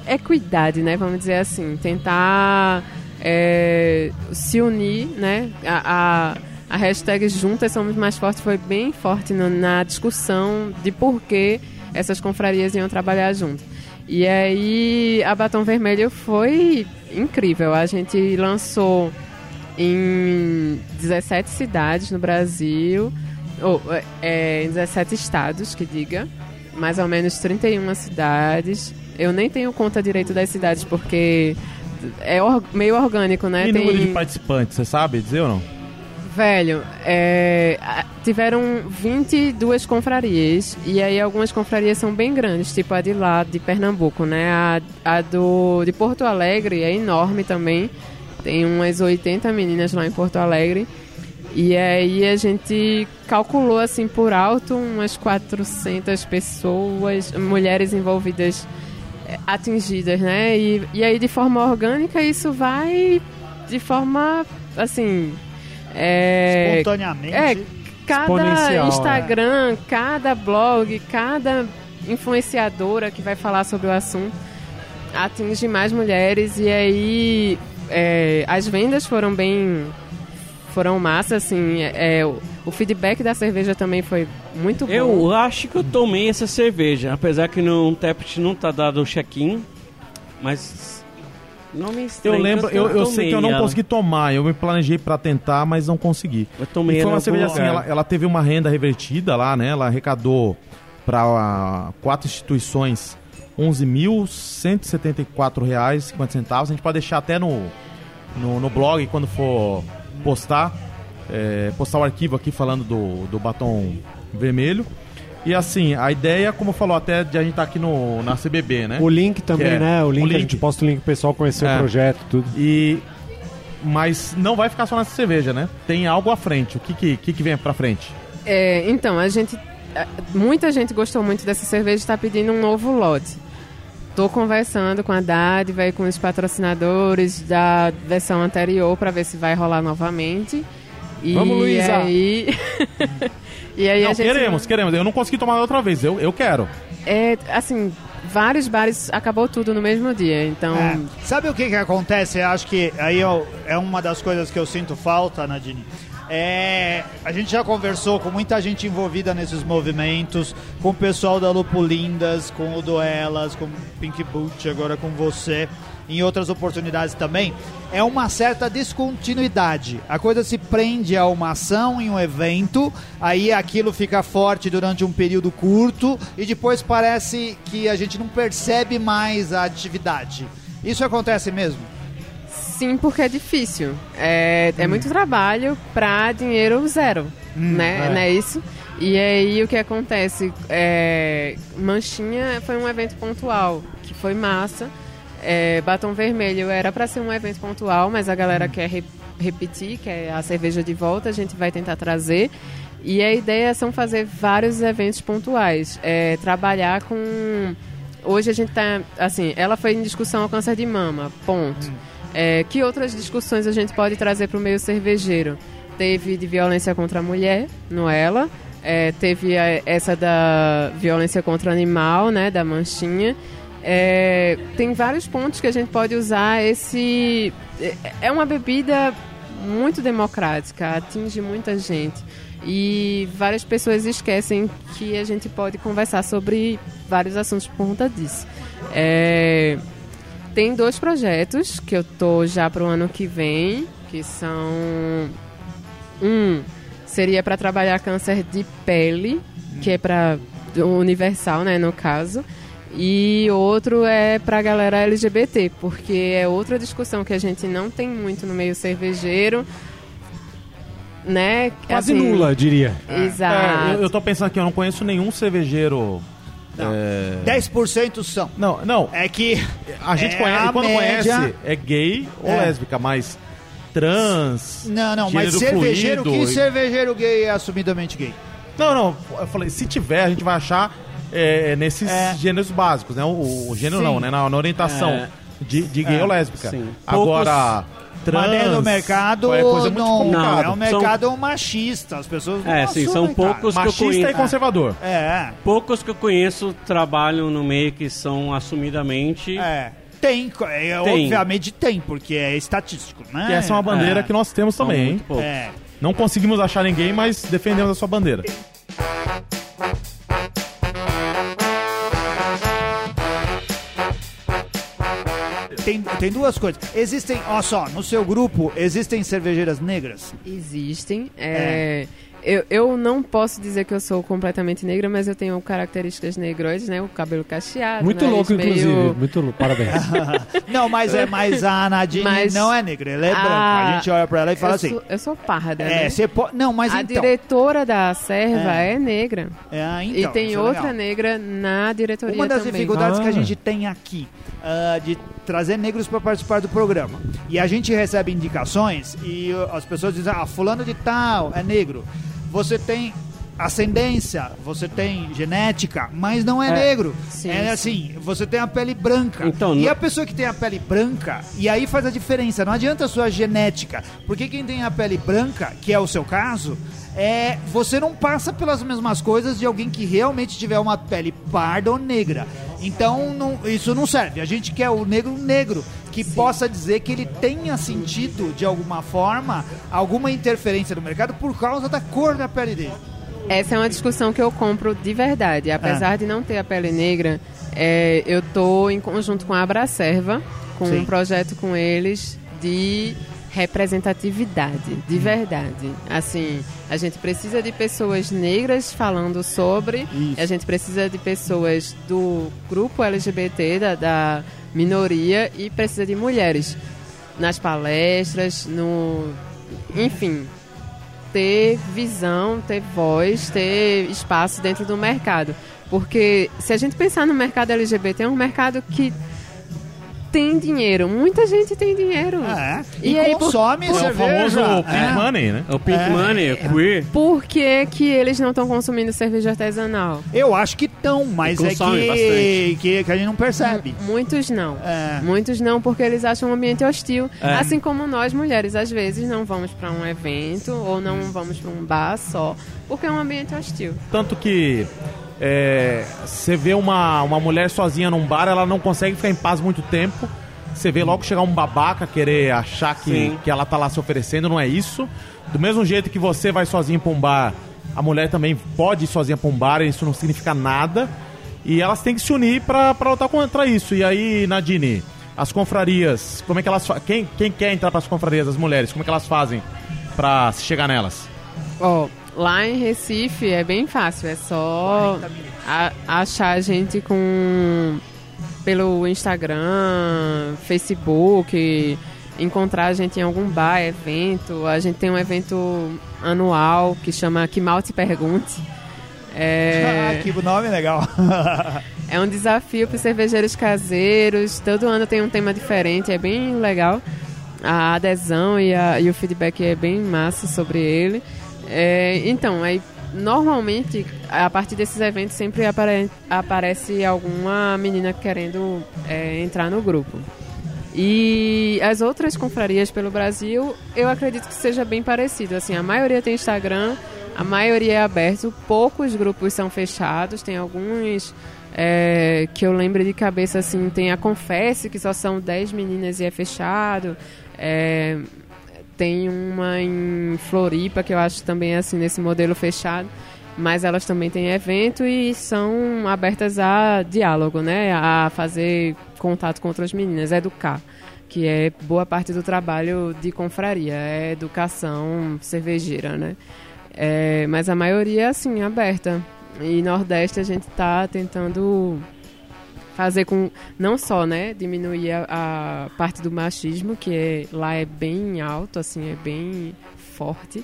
equidade, né? Vamos dizer assim, tentar é, se unir, né? A, a, a hashtag Juntas Somos Mais Fortes foi bem forte no- na discussão de por que essas confrarias iam trabalhar juntas. E aí a Batom Vermelho foi incrível. A gente lançou em 17 cidades no Brasil, ou é, em 17 estados, que diga, mais ou menos 31 cidades. Eu nem tenho conta direito das cidades porque é or- meio orgânico, né? E Tem- número de participantes, você sabe dizer ou não? Velho, é, tiveram 22 confrarias, e aí algumas confrarias são bem grandes, tipo a de lá, de Pernambuco, né? A, a do, de Porto Alegre é enorme também, tem umas 80 meninas lá em Porto Alegre, e aí a gente calculou assim por alto umas 400 pessoas, mulheres envolvidas, é, atingidas, né? E, e aí de forma orgânica isso vai de forma, assim... É, Espontaneamente. é, cada Instagram, cada blog, cada influenciadora que vai falar sobre o assunto atinge mais mulheres e aí é, as vendas foram bem foram massa assim é, o, o feedback da cerveja também foi muito bom Eu acho que eu tomei essa cerveja, apesar que no Tapt não tá dado o check-in, mas não me Eu estranho. lembro, eu, eu sei que eu não consegui tomar. Eu me planejei pra tentar, mas não consegui. ela. Eu tomei E foi uma cerveja assim, ela, ela teve uma renda revertida lá, né? Ela arrecadou para quatro instituições R$ 11.174,50. A gente pode deixar até no, no, no blog quando for postar, é, postar o arquivo aqui falando do, do batom vermelho. E assim, a ideia, como falou até de a gente estar aqui no, na CBB, né? O link também, é, né? O link, o a link. gente posta o link pro pessoal conhecer É. o projeto, tudo. E mas não vai ficar só nessa cerveja, né? Tem algo à frente. O que que, que, que vem pra frente? É, então a gente muita gente gostou muito dessa cerveja e está pedindo um novo lote Tô conversando com a Dádiva e com os patrocinadores da versão anterior para ver se vai rolar novamente. E Vamos, Luísa! Aí... <laughs> e aí não, a gente queremos, queremos. Eu não consegui tomar outra vez. Eu, eu quero. É, assim, vários bares acabou tudo no mesmo dia, então. É. Sabe o que que acontece? Eu acho que aí eu- é uma das coisas que eu sinto falta, Nadine. É, a gente já conversou com muita gente envolvida nesses movimentos, com o pessoal da Lupulindas, com o Duelas, com o Pink Boot, agora com você, em outras oportunidades também. É uma certa descontinuidade. A coisa se prende a uma ação em um evento, aí aquilo fica forte durante um período curto e depois parece que a gente não percebe mais a atividade. Isso acontece mesmo? Sim, porque é difícil. É, é muito trabalho pra dinheiro zero, né? é. Não é isso? E aí o que acontece? É, Manchinha foi um evento pontual, que foi massa. É, Batom Vermelho era para ser um evento pontual, mas a galera quer re- repetir, quer a cerveja de volta, a gente vai tentar trazer. E a ideia são fazer vários eventos pontuais. É, trabalhar com. Hoje a gente tá. Assim, ela foi em discussão ao câncer de mama, ponto. É, que outras discussões a gente pode trazer para o meio cervejeiro? Teve de violência contra a mulher, no Ela. É, teve a- essa da violência contra o animal, né, da manchinha. É, tem vários pontos que a gente pode usar esse... é- É uma bebida muito democrática, atinge muita gente. E várias pessoas esquecem que a gente pode conversar sobre vários assuntos por conta disso. É, tem dois projetos que eu tô já pro ano que vem, que são um seria para trabalhar câncer de pele, que é para universal, né, no caso. E outro é pra galera LGBT, porque é outra discussão que a gente não tem muito no meio cervejeiro, né? Quase Assim, nula, eu diria. Exato. É, eu, eu tô pensando aqui, eu não conheço nenhum cervejeiro. Não. é, 10% são. Não, não. É que A gente É, conhece, a quando média- conhece, é gay ou É. lésbica, mas trans. Não, não, mas cervejeiro, fluido que e- cervejeiro gay é assumidamente gay? Não, não. Eu falei, se tiver, a gente vai achar é, nesses É. gêneros básicos, né? O, o gênero Sim. não, né? Na, na orientação É. de, de gay É. ou lésbica. Sim. Agora, trans. Mas dentro do mercado é coisa muito não, complicada. é um mercado machista. As pessoas não É, sim, são assumem, cara. poucos que eu Machista e conheço. conservador. É, Poucos que eu conheço trabalham no meio que são assumidamente. é. Tem, é, Tem. obviamente tem, porque é estatístico, né? Que essa é uma bandeira É. que nós temos são também, hein? muito poucos. É. Não conseguimos achar ninguém, mas defendemos a sua bandeira. Tem, tem duas coisas. Existem, ó só, no seu grupo existem cervejeiras negras? Existem. é, eu, eu não posso dizer que eu sou completamente negra, mas eu tenho características negroides, né? O cabelo cacheado. Muito louco, meio- inclusive. Muito louco. Parabéns. <laughs> Não, mas é mais a Nadine Mas- não é negra, ela é Ah, branca. A gente olha pra ela e fala eu assim. Sou, eu sou parda, É, né? você pode. Não, mas a então. diretora da serva é, negra. É, então, e tem é outra legal. negra na diretoria Uma das também. dificuldades que a Ah. gente tem aqui ah, de trazer negros para participar do programa. E a gente recebe indicações e uh, as pessoas dizem: ah, fulano de tal é negro. Você tem ascendência, você tem genética, mas não é, É. negro. Sim, é sim. assim, você tem a pele branca. Então, e no- a pessoa que tem a pele branca, e aí faz a diferença. Não adianta a sua genética, porque quem tem a pele branca, que é o seu caso, é você não passa pelas mesmas coisas de alguém que realmente tiver uma pele parda ou negra. Então não- isso não serve. A gente quer o negro negro que possa dizer que ele tenha sentido de alguma forma alguma interferência no mercado por causa da cor da pele dele. Essa é uma discussão que eu compro de verdade. Apesar Ah. de não ter a pele negra, é, eu tô em conjunto com a Abracerva, com Sim. um projeto com eles de representatividade, de verdade. Assim, a gente precisa de pessoas negras falando sobre, a gente precisa de pessoas do grupo LGBT, da, da minoria, e precisa de mulheres nas palestras, no. Enfim, ter visão, ter voz, ter espaço dentro do mercado. Porque se a gente pensar no mercado LGBT, é um mercado que tem dinheiro. Muita gente tem dinheiro. É. E E, aí, por- consome É o cerveja. famoso Pink É. Money, né? É o Pink É. Money, é queer. Por que, que eles não estão consumindo cerveja artesanal? Eu acho que estão, mas é Consome que, que, que a gente não percebe. Muitos não. É. Muitos não, porque eles acham um ambiente hostil. É. Assim como nós, mulheres, às vezes não vamos para um evento ou não vamos para um bar só, porque é um ambiente hostil. Tanto que é, você vê uma, uma mulher sozinha num bar, ela não consegue ficar em paz muito tempo. Você vê logo chegar um babaca querer achar que, Sim. que ela tá lá se oferecendo, não é isso. Do mesmo jeito que você vai sozinho pra um bar, a mulher também pode ir sozinha pra um bar, e isso não significa nada. E elas têm que se unir pra, pra lutar contra isso. E aí, Nadine, as confrarias, como é que elas quem, quem quer entrar pras confrarias das mulheres, como é que elas fazem pra se chegar nelas? Ó, lá em Recife é bem fácil, é só a- achar a gente com pelo Instagram, Facebook, encontrar a gente em algum bar, evento. A gente tem um evento anual que chama Que Mal Te Pergunte. É, <laughs> Ah, que nome legal. <laughs> é um desafio para os cervejeiros caseiros. Todo ano tem um tema diferente, é bem legal. A adesão e, a- e o feedback é bem massa sobre ele. É, então, aí normalmente a partir desses eventos sempre apare- aparece alguma menina querendo é, entrar no grupo. E as outras confrarias pelo Brasil, eu acredito que seja bem parecido. Assim, a maioria tem Instagram, a maioria é aberto, poucos grupos são fechados, tem alguns é, que eu lembro de cabeça, assim, tem a Confesse, que só são 10 meninas e é fechado. É, tem uma em Floripa, que eu acho também assim, nesse modelo fechado. Mas elas também têm evento e são abertas a diálogo, né? A fazer contato com outras meninas, educar. Que é boa parte do trabalho de confraria, é educação cervejeira, né? É, mas a maioria assim, aberta. E Nordeste a gente está tentando fazer com não só né diminuir a, a parte do machismo que é, lá é bem alto assim é bem forte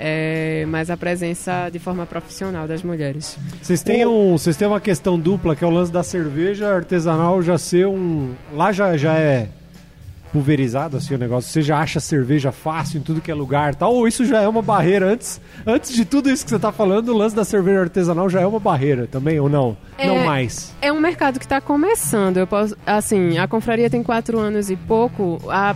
é, mas a presença de forma profissional das mulheres Vocês têm, um, vocês têm uma questão dupla, que é o lance da cerveja artesanal já ser um. Lá já, já é pulverizado assim o negócio. Você já acha cerveja fácil em tudo que é lugar tal. Ou isso já é uma barreira antes. Antes de tudo isso que você tá falando, o lance da cerveja artesanal já é uma barreira também, ou não? É. Não mais. é um mercado que está começando eu posso assim a confraria tem quatro anos e pouco a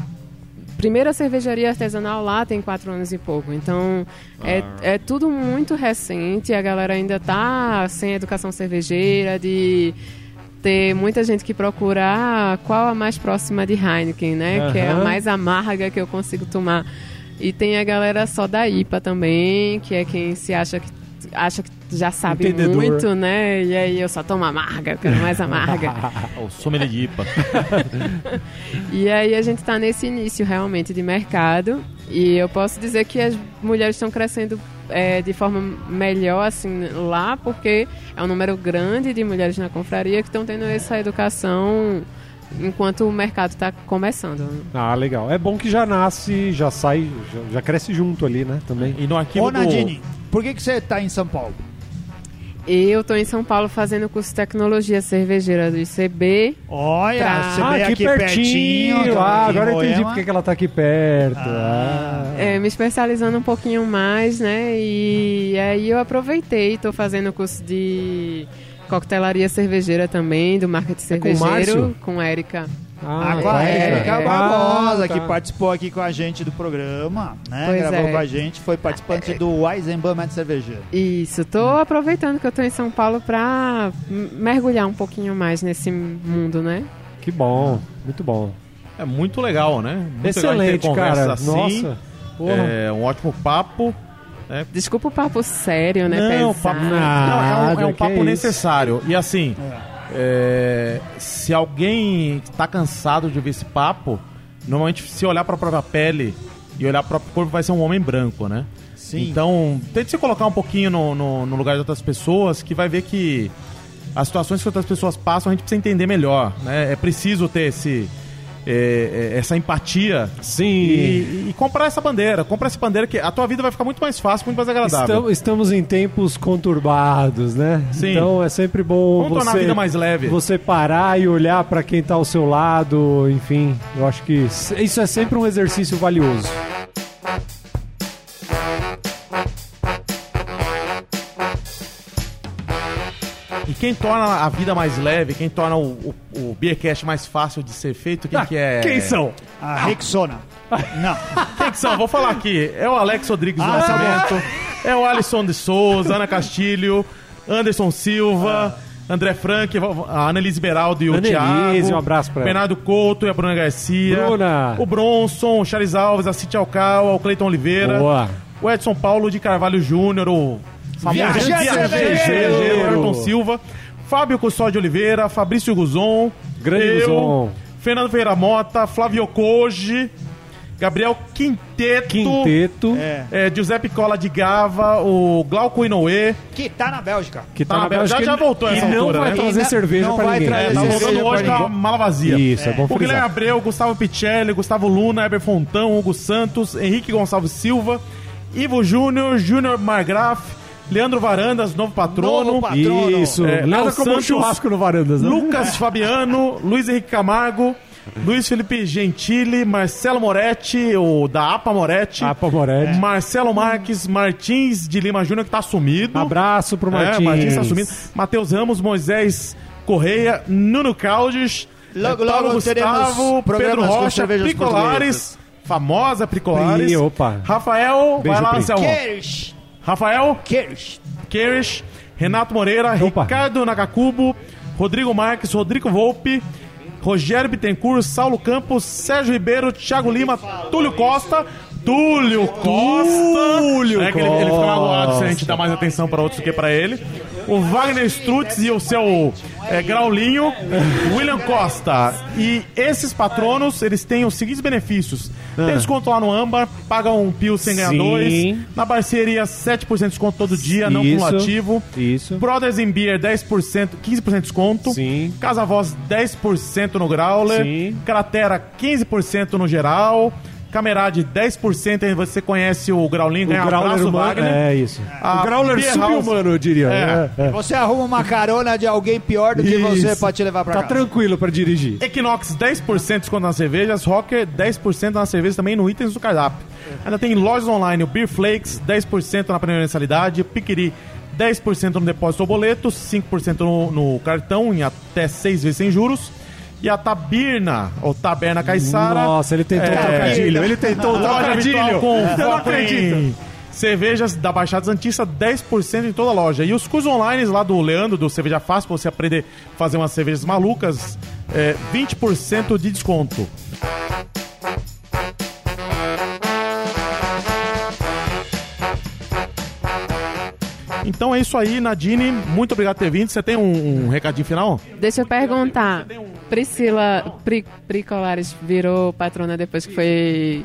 primeira cervejaria artesanal lá tem quatro anos e pouco. Então é, é tudo muito recente. A galera ainda tá sem educação cervejeira, de ter muita gente que procura ah, qual a mais próxima de Heineken, né? Que é a mais amarga que eu consigo tomar. E tem a galera só da IPA também, que é quem se acha que acha que já sabe Entendedor. muito, né? E aí eu só tomo amarga, eu quero mais amarga. <laughs> O sommelier de IPA. <laughs> E aí a gente está nesse início realmente de mercado e eu posso dizer que as mulheres estão crescendo é, de forma melhor assim lá, porque é um número grande de mulheres na confraria que estão tendo essa educação enquanto o mercado está começando. Ah, legal. É bom que já nasce, já sai, já, já cresce junto ali, né? Também. E no arquivo Ô, do... Nadine, por que, que você tá em São Paulo? Eu estou em São Paulo fazendo curso de tecnologia cervejeira do ICB. Olha, Pra- você ah, veio aqui, aqui pertinho. pertinho. ah, aqui em agora eu entendi porque que ela tá aqui perto. Ah. É, me especializando um pouquinho mais, né? E aí eu aproveitei, estou fazendo curso de coquetelaria cervejeira também, do marketing É com o cervejeiro, Márcio? com Érica. Ah, Ah, com a Érica. Barbosa, Ah, tá. que participou aqui com a gente do programa, né? Pois Gravou é. com a gente, foi participante do Weizenbaum Médio Cervejeiro. Isso, tô aproveitando que eu tô em São Paulo para mergulhar um pouquinho mais nesse mundo, né? Que bom, muito bom. É muito legal, né? Muito Excelente, legal cara. assim. Nossa. Porra. É um ótimo papo. Desculpa o papo sério, né? Não, pesado. papo, não, é um, Nada, é um papo isso. necessário. E assim, é, se alguém está cansado de ouvir esse papo, normalmente se olhar para a própria pele e olhar para o próprio corpo, vai ser um homem branco, né? Sim. Então, tente se colocar um pouquinho no, no, no lugar de outras pessoas, que vai ver que as situações que outras pessoas passam a gente precisa entender melhor, né? É preciso ter esse, é, é, essa empatia Sim. e, e comprar essa bandeira. Comprar essa bandeira que a tua vida vai ficar muito mais fácil, muito mais agradável. Estamos, estamos em tempos conturbados, né? Sim. Então é sempre bom Vamos tornar a você, vida mais leve. você parar e olhar para quem tá ao seu lado, enfim. Eu acho que isso é sempre um exercício valioso. Quem torna a vida mais leve, quem torna o, o, o Beercast mais fácil de ser feito, quem que é? Ah, Quem são? A Rexona. Não. Quem que são? Vou falar aqui. É o Alex Rodrigues do Ah, tá Nascimento, é o Alisson de Souza, Ana Castilho, Anderson Silva, André Frank, a Annelise Beraldo e o Annelise, Thiago. um abraço pra ela. Bernardo Couto e a Bruna Garcia. Bruna. O Bronson, o Charles Alves, a Cintia Alcal, o Cleiton Oliveira. Boa. O Edson Paulo de Carvalho Júnior, o Viajante cervejeiro. Ayrton Silva. Fábio Custódio Oliveira, Fabrício Guzon. Grande eu, Guzon. Fernando Ferreira Mota, Flávio Koji, Gabriel Quinteto. Quinteto, É. É, Giuseppe Cola de Gava, o Glauco Inoue. Que tá na Bélgica. que tá tá na Bélgica, Bélgica. já voltou e essa não altura, vai né? trazer E não- cerveja não pra vai ninguém. trazer É, tá cerveja voltando hoje com a ninguém. mala vazia. Isso, é bom O Guilherme. Abreu, Gustavo Pichelli, Gustavo Luna, Eber Fontão, Hugo Santos, Henrique Gonçalves Silva, Ivo Júnior, Júnior Margraf, Leandro Varandas, novo patrono. Novo patrono. Isso, É, nada Léo como um Santos, churrasco no Varandas, né? Lucas <laughs> Fabiano, Luiz Henrique Camargo, Luiz Felipe Gentili, Marcelo Moretti, o da APA Moretti. APA Moretti. Marcelo Marques, Martins de Lima Júnior, que tá sumido. Abraço pro Martins. É, Martins tá sumido. Matheus Ramos, Moisés Correia, Nuno Caldes, Logo, é, Paulo logo Gustavo, Pedro Rocha, cervejas Pricolares, famosa Pricolares. Pri, opa. Rafael, Beijo, vai lá, Pri. Anselmo. Rafael, Queres. Kerish, Renato Moreira, Opa. Ricardo Nakakubo, Rodrigo Marques, Rodrigo Volpe, Rogério Bittencourt, Saulo Campos, Sérgio Ribeiro, Thiago Lima, Túlio Costa. Túlio Costa! Túlio é que ele, ele fica Costa. magoado se a gente dá mais atenção para outros do que para ele. O Wagner Strutz e o seu é, Graulinho, William Costa. E esses patronos, eles têm os seguintes benefícios. Tem desconto lá no Âmbar, pagam um pio sem ganhar Sim. dois. Na parceria, 7% de desconto todo dia, não Isso. cumulativo. Isso. Brothers in Beer, 10%, 15% de desconto. Sim. Casa Voz, 10% no Growler. Sim. Cratera, 15% no geral. Camerade, 10%. Aí você conhece o Graulinho, O ganha abraço, Growler humano, Wagner. é isso. A o House- subhumano, eu diria. É. É, é. Você arruma uma carona de alguém pior do que você Isso. pra te levar pra Tá casa. tranquilo pra dirigir. Equinox, 10% de desconto nas cervejas. Rocker, 10% nas cervejas também no itens do cardápio. Ainda tem lojas online, o Beer Flakes, 10% na primeira mensalidade. O Piquiri, 10% no depósito ou boleto, 5% no, no cartão, em até 6 vezes sem juros. E a Tabirna, ou Taberna Caissara. Nossa, ele tentou É. um trocadilho. Ele tentou um Loja trocadilho. com Eu não foco em cervejas da Baixada Santista, 10% em toda a loja. E os cursos online lá do Leandro, do Cerveja Fácil, pra você aprender a fazer umas cervejas malucas, é, 20% de desconto. Então é isso aí, Nadine. Muito obrigado por ter vindo. Você tem um, um recadinho final? Deixa eu perguntar. Priscila Pri, Pricolares virou patrona depois que foi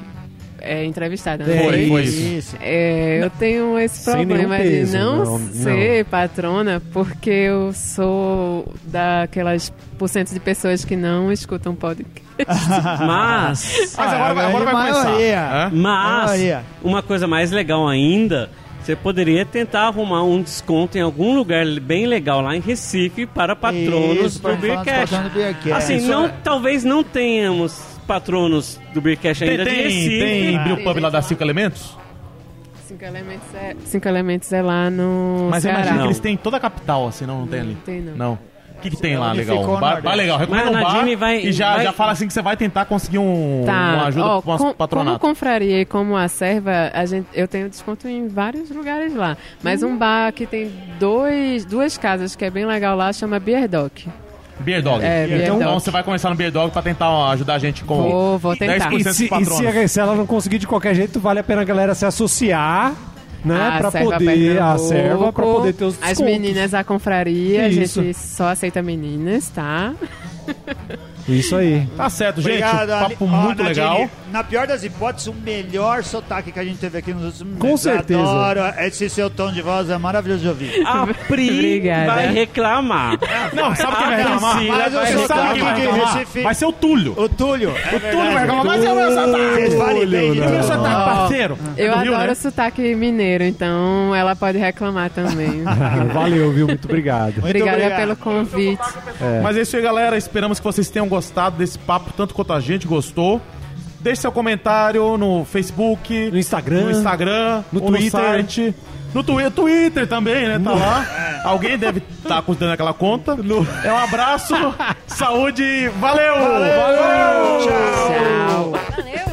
é, entrevistada. Né? Foi, foi Isso. É, eu tenho esse problema peso, de não, não, não. ser patrona porque eu sou daquelas porcento de pessoas que não escutam podcast. <laughs> Mas, Mas agora, vai- agora vai a começar. mas Maioria. uma coisa mais legal ainda, você poderia tentar arrumar um desconto em algum lugar bem legal lá em Recife para patronos Isso, do Beercast. Assim, Isso não, é- talvez não tenhamos patronos do Beercast Tem, ainda de tem, Recife. tem Ah. Brew Pub lá das Cinco Elementos? Cinco elementos é, cinco elementos é lá no Mas Ceará. imagino que Não. eles têm em toda a capital, assim, não, não tem ali. Não tem, não. Não. O que, que tem lá legal? ficou Um bar, bar legal. Recomenda Mas um bar vai- e já, vai- já fala assim que você vai tentar conseguir um, Tá. uma ajuda Ó, para com- o patronato. Como confraria e como a serva, a gente, eu tenho desconto em vários lugares lá. Mas Hum. um bar que tem dois, duas casas que é bem legal lá chama Beer Dog. Beer Dog. É, Beer então, Dog. você vai começar no Beer Dog pra tentar ó, ajudar a gente com Vou, vou tentar. 10% E se, e se, a- se ela não conseguir de qualquer jeito, vale a pena a galera se associar, né? A pra poder. A serva pra poder ter os As descontos. meninas da confraria, a Isso. gente só aceita meninas, tá? <laughs> Isso aí. Tá certo, gente. Obrigado, papo Ali- muito Nadine, legal. Na pior das hipóteses, o melhor sotaque que a gente teve aqui nos últimos Com meses. Certeza. Adoro. Esse seu tom de voz é maravilhoso de ouvir. A <laughs> Pri Obrigada. vai reclamar. Não, sabe quem vai Ah, reclamar? Priscila Você sou sabe quem vai de reclamar? Recife. Vai ser o Túlio. O Túlio. É O Túlio vai reclamar, mas é o meu sotaque. falem bem de Túlio, E o mim. sotaque, parceiro? Eu É adoro né? sotaque mineiro, então ela pode reclamar também. <laughs> Valeu, viu? Muito obrigado. Muito Obrigada obrigado. pelo convite. Mas é isso aí, galera. Esperamos que vocês tenham gostado desse papo, tanto quanto a gente gostou. Deixe seu comentário no Facebook, No Instagram. no, Instagram, No Twitter. no site. No Twi- Twitter também, né? Tá lá. Alguém deve estar considerando aquela conta. É um abraço, <laughs> saúde, valeu! Valeu! Tchau! Tchau.